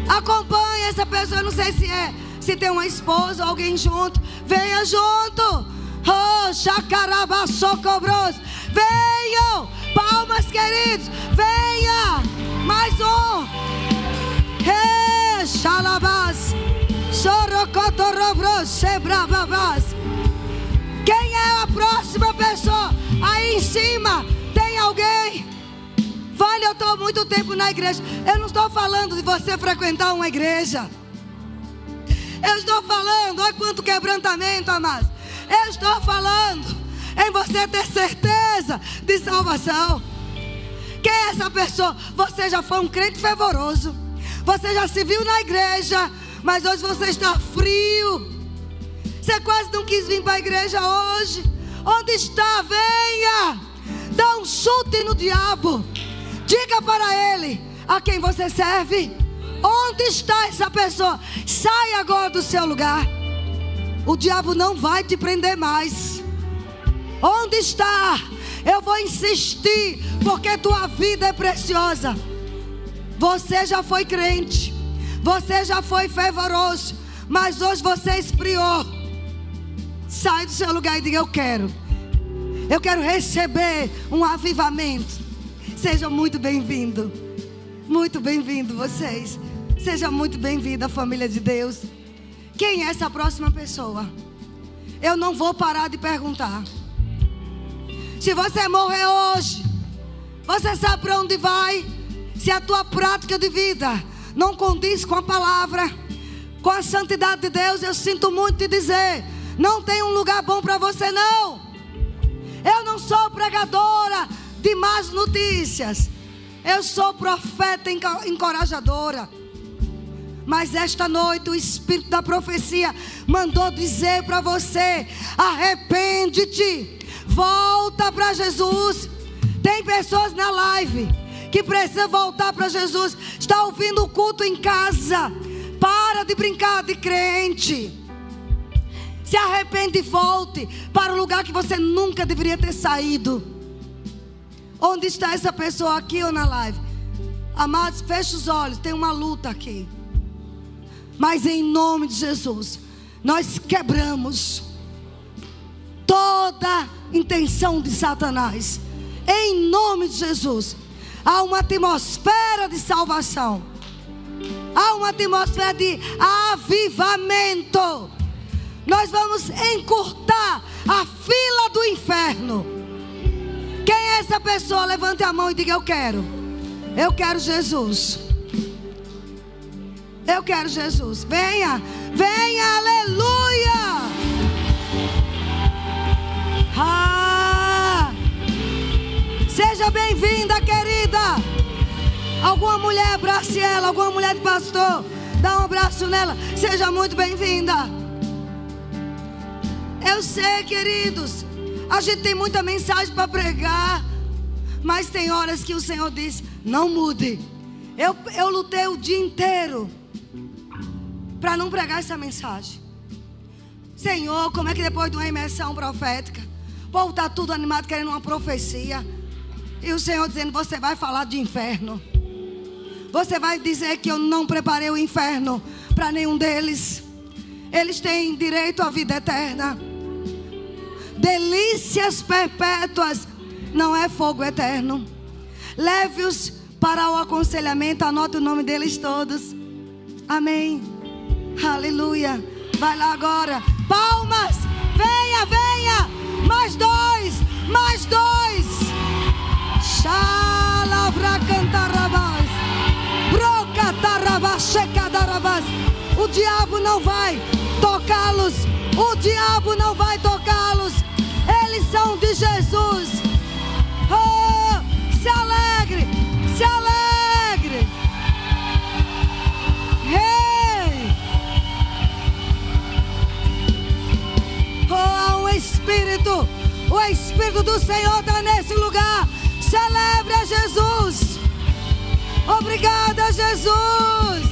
Acompanhe essa pessoa. Eu não sei se é, se tem uma esposa ou alguém junto. Venha junto. Oh, chacarabasocobros. Venham! Palmas, queridos! Venha! Mais um! Hey! Quem é a próxima pessoa? Aí em cima tem alguém? Vale, eu estou muito tempo na igreja. Eu não estou falando de você frequentar uma igreja. Eu estou falando, olha quanto quebrantamento, amados. Eu estou falando em você ter certeza de salvação. Quem é essa pessoa? Você já foi um crente fervoroso. Você já se viu na igreja, mas hoje você está frio. Você quase não quis vir para a igreja hoje. Onde está? Venha. Dá um chute no diabo. Diga para ele a quem você serve. Onde está essa pessoa? Sai agora do seu lugar. O diabo não vai te prender mais. Onde está? Eu vou insistir, porque tua vida é preciosa. Você já foi crente, você já foi fervoroso, mas hoje você esfriou. Sai do seu lugar e diga: Eu quero, eu quero receber um avivamento. Seja muito bem-vindo, muito bem-vindo vocês. Seja muito bem-vindo à família de Deus. Quem é essa próxima pessoa? Eu não vou parar de perguntar. Se você morrer hoje, você sabe para onde vai? Se a tua prática de vida não condiz com a palavra, com a santidade de Deus, eu sinto muito te dizer: não tem um lugar bom para você, não. Eu não sou pregadora de más notícias, eu sou profeta encorajadora. Mas esta noite o Espírito da profecia mandou dizer para você: arrepende-te Volta para Jesus. Tem pessoas na live que precisam voltar para Jesus. Está ouvindo o culto em casa. Para de brincar de crente. Se arrepende e volte para o lugar que você nunca deveria ter saído. Onde está essa pessoa aqui ou na live? Amados, feche os olhos, tem uma luta aqui. Mas em nome de Jesus, nós quebramos toda intenção de Satanás. Em nome de Jesus, há uma atmosfera de salvação. Há uma atmosfera de avivamento. Nós vamos encurtar a fila do inferno. Quem é essa pessoa? Levante a mão e diga: Eu quero. Eu quero Jesus. Eu quero Jesus. Venha, venha, aleluia. Ah! Seja bem-vinda, querida. Alguma mulher abrace ela, alguma mulher de pastor, dá um abraço nela. Seja muito bem-vinda. Eu sei, queridos, a gente tem muita mensagem para pregar, mas tem horas que o Senhor diz: não mude. Eu, eu lutei o dia inteiro para não pregar essa mensagem. Senhor, como é que depois de uma imersão profética, o povo está tudo animado querendo uma profecia. E o Senhor dizendo: Você vai falar de inferno. Você vai dizer que eu não preparei o inferno para nenhum deles. Eles têm direito à vida eterna. Delícias perpétuas não é fogo eterno. Leve-os para o aconselhamento, anote o nome deles todos. Amém. Aleluia. Vai lá agora. Palmas. Venha, venha. Mais dois. Mais dois. Xalavra cantarabás. Brocatarabás. Checadarabás. O diabo não vai tocá-los. O diabo não vai tocá-los. Eles são de Jesus. Oh, se alegre. Se alegre. Hey. Oh, há um Espírito. O Espírito do Senhor está nesse lugar. Celebre a Jesus. Obrigada, Jesus.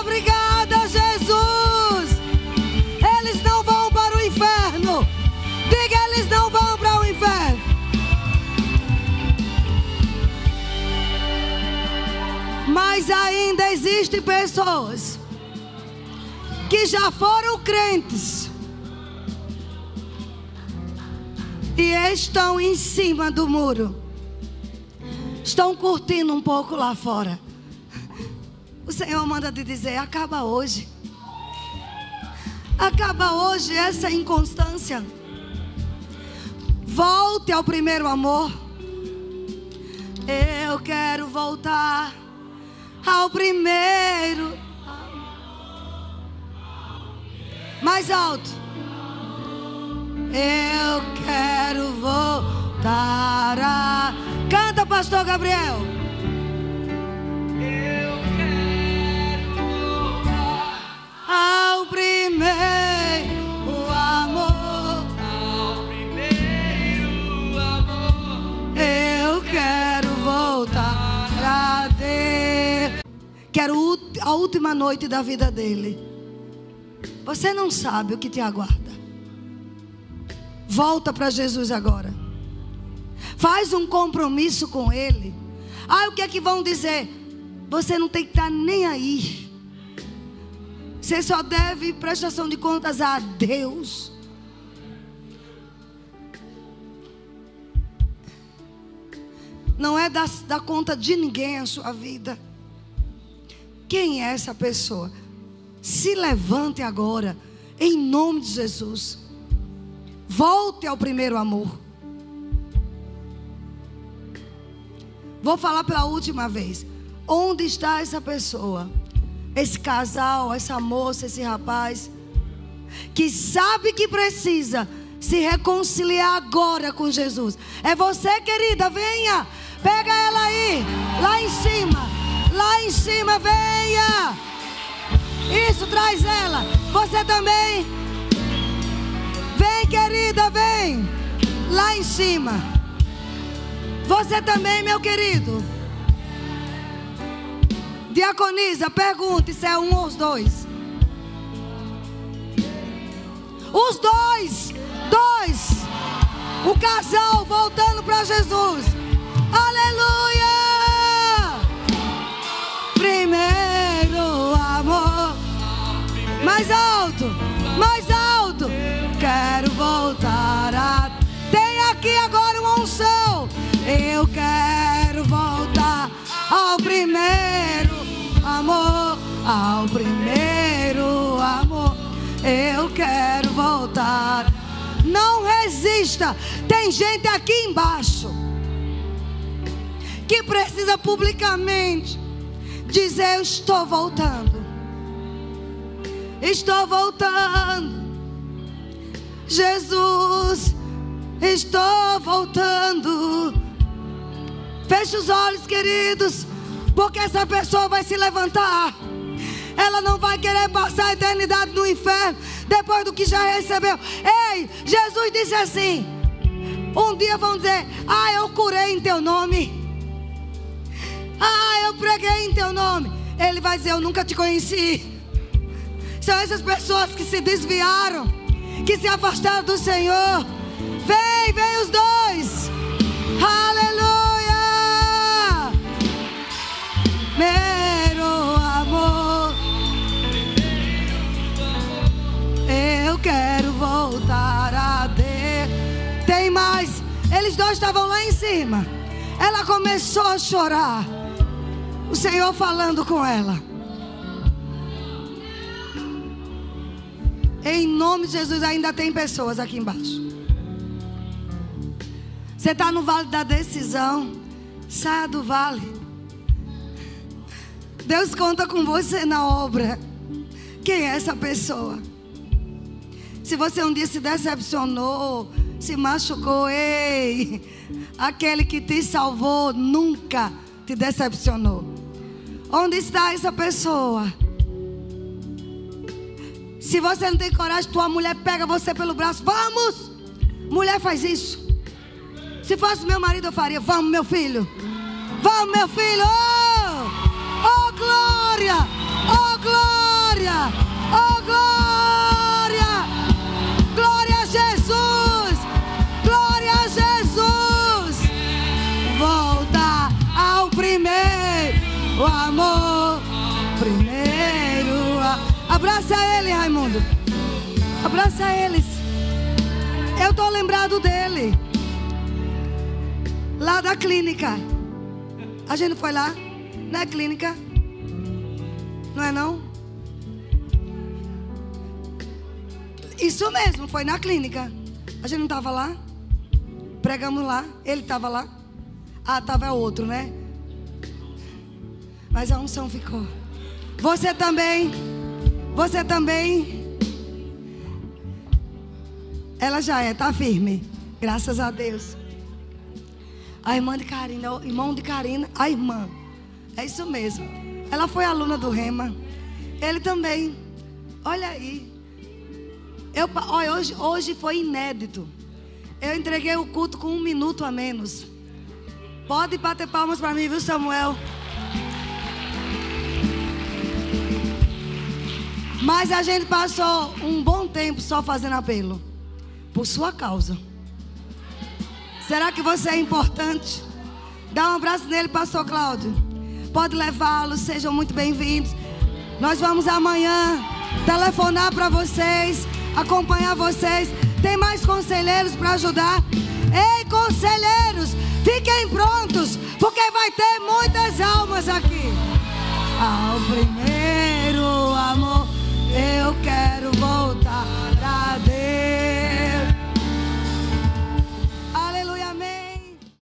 Obrigada, Jesus. Eles não vão para o inferno. Diga, eles não vão para o inferno. Mas ainda existem pessoas que já foram crentes e estão em cima do muro. Estão curtindo um pouco lá fora. O Senhor manda te dizer: acaba hoje. Acaba hoje essa inconstância. Volte ao primeiro amor. Eu quero voltar ao primeiro. Mais alto. Eu quero voltar a. Canta, Pastor Gabriel. Eu quero voltar Ao primeiro amor. ao primeiro amor. Eu quero voltar a Deus. Quero a última noite da vida dele. Você não sabe o que te aguarda. Volta para Jesus agora. Faz um compromisso com Ele. Ah, o que é que vão dizer? Você não tem que estar nem aí. Você só deve prestação de contas a Deus. Não é da, da conta de ninguém a sua vida. Quem é essa pessoa? Se levante agora, em nome de Jesus. Volte ao primeiro amor. Vou falar pela última vez. Onde está essa pessoa? Esse casal, essa moça, esse rapaz que sabe que precisa se reconciliar agora com Jesus. É você, querida, venha. Pega ela aí, lá em cima. Lá em cima, venha. Isso, traz ela. Você também. Vem, querida, vem. Lá em cima. Você também, meu querido. Diaconisa, pergunte se é um ou os dois. Os dois, dois. O casal voltando para Jesus. Aleluia! Primeiro amor. Mais alto, mais alto. Quero voltar a. Tem aqui agora uma unção. Eu quero voltar ao primeiro amor. Ao primeiro amor. Eu quero voltar. Não resista. Tem gente aqui embaixo que precisa publicamente dizer: Eu estou voltando. Estou voltando. Jesus, estou voltando. Feche os olhos, queridos, porque essa pessoa vai se levantar. Ela não vai querer passar a eternidade no inferno depois do que já recebeu. Ei, Jesus disse assim: Um dia vão dizer: Ah, eu curei em teu nome. Ah, eu preguei em teu nome. Ele vai dizer: Eu nunca te conheci. São essas pessoas que se desviaram, que se afastaram do Senhor. Vem, vem os dois. Aleluia. Meu amor. Eu quero voltar a Deus. Tem mais. Eles dois estavam lá em cima. Ela começou a chorar. O Senhor falando com ela. Em nome de Jesus, ainda tem pessoas aqui embaixo. Você está no vale da decisão. Saia do vale. Deus conta com você na obra. Quem é essa pessoa? Se você um dia se decepcionou, se machucou, ei, aquele que te salvou nunca te decepcionou. Onde está essa pessoa? Se você não tem coragem, tua mulher pega você pelo braço. Vamos! Mulher faz isso. Se fosse meu marido, eu faria. Vamos, meu filho. Vamos, meu filho. Oh, Abraça ele, Raimundo. Abraça eles. Eu tô lembrado dele. Lá da clínica. A gente foi lá? Na clínica? Não é não? Isso mesmo, foi na clínica. A gente não estava lá? Pregamos lá, ele estava lá. Ah, estava outro, né? Mas a unção ficou. Você também. Você também. Ela já é, tá firme. Graças a Deus. A irmã de Karina, o irmão de Karina, a irmã. É isso mesmo. Ela foi aluna do Rema. Ele também. Olha aí. Eu, olha, hoje, hoje foi inédito. Eu entreguei o culto com um minuto a menos. Pode bater palmas para mim, viu, Samuel? Mas a gente passou um bom tempo só fazendo apelo. Por sua causa. Será que você é importante? Dá um abraço nele, pastor Cláudio. Pode levá-lo, sejam muito bem-vindos. Nós vamos amanhã telefonar para vocês, acompanhar vocês. Tem mais conselheiros para ajudar? Ei, conselheiros, fiquem prontos, porque vai ter muitas almas aqui. Ao primeiro eu quero voltar a Deus.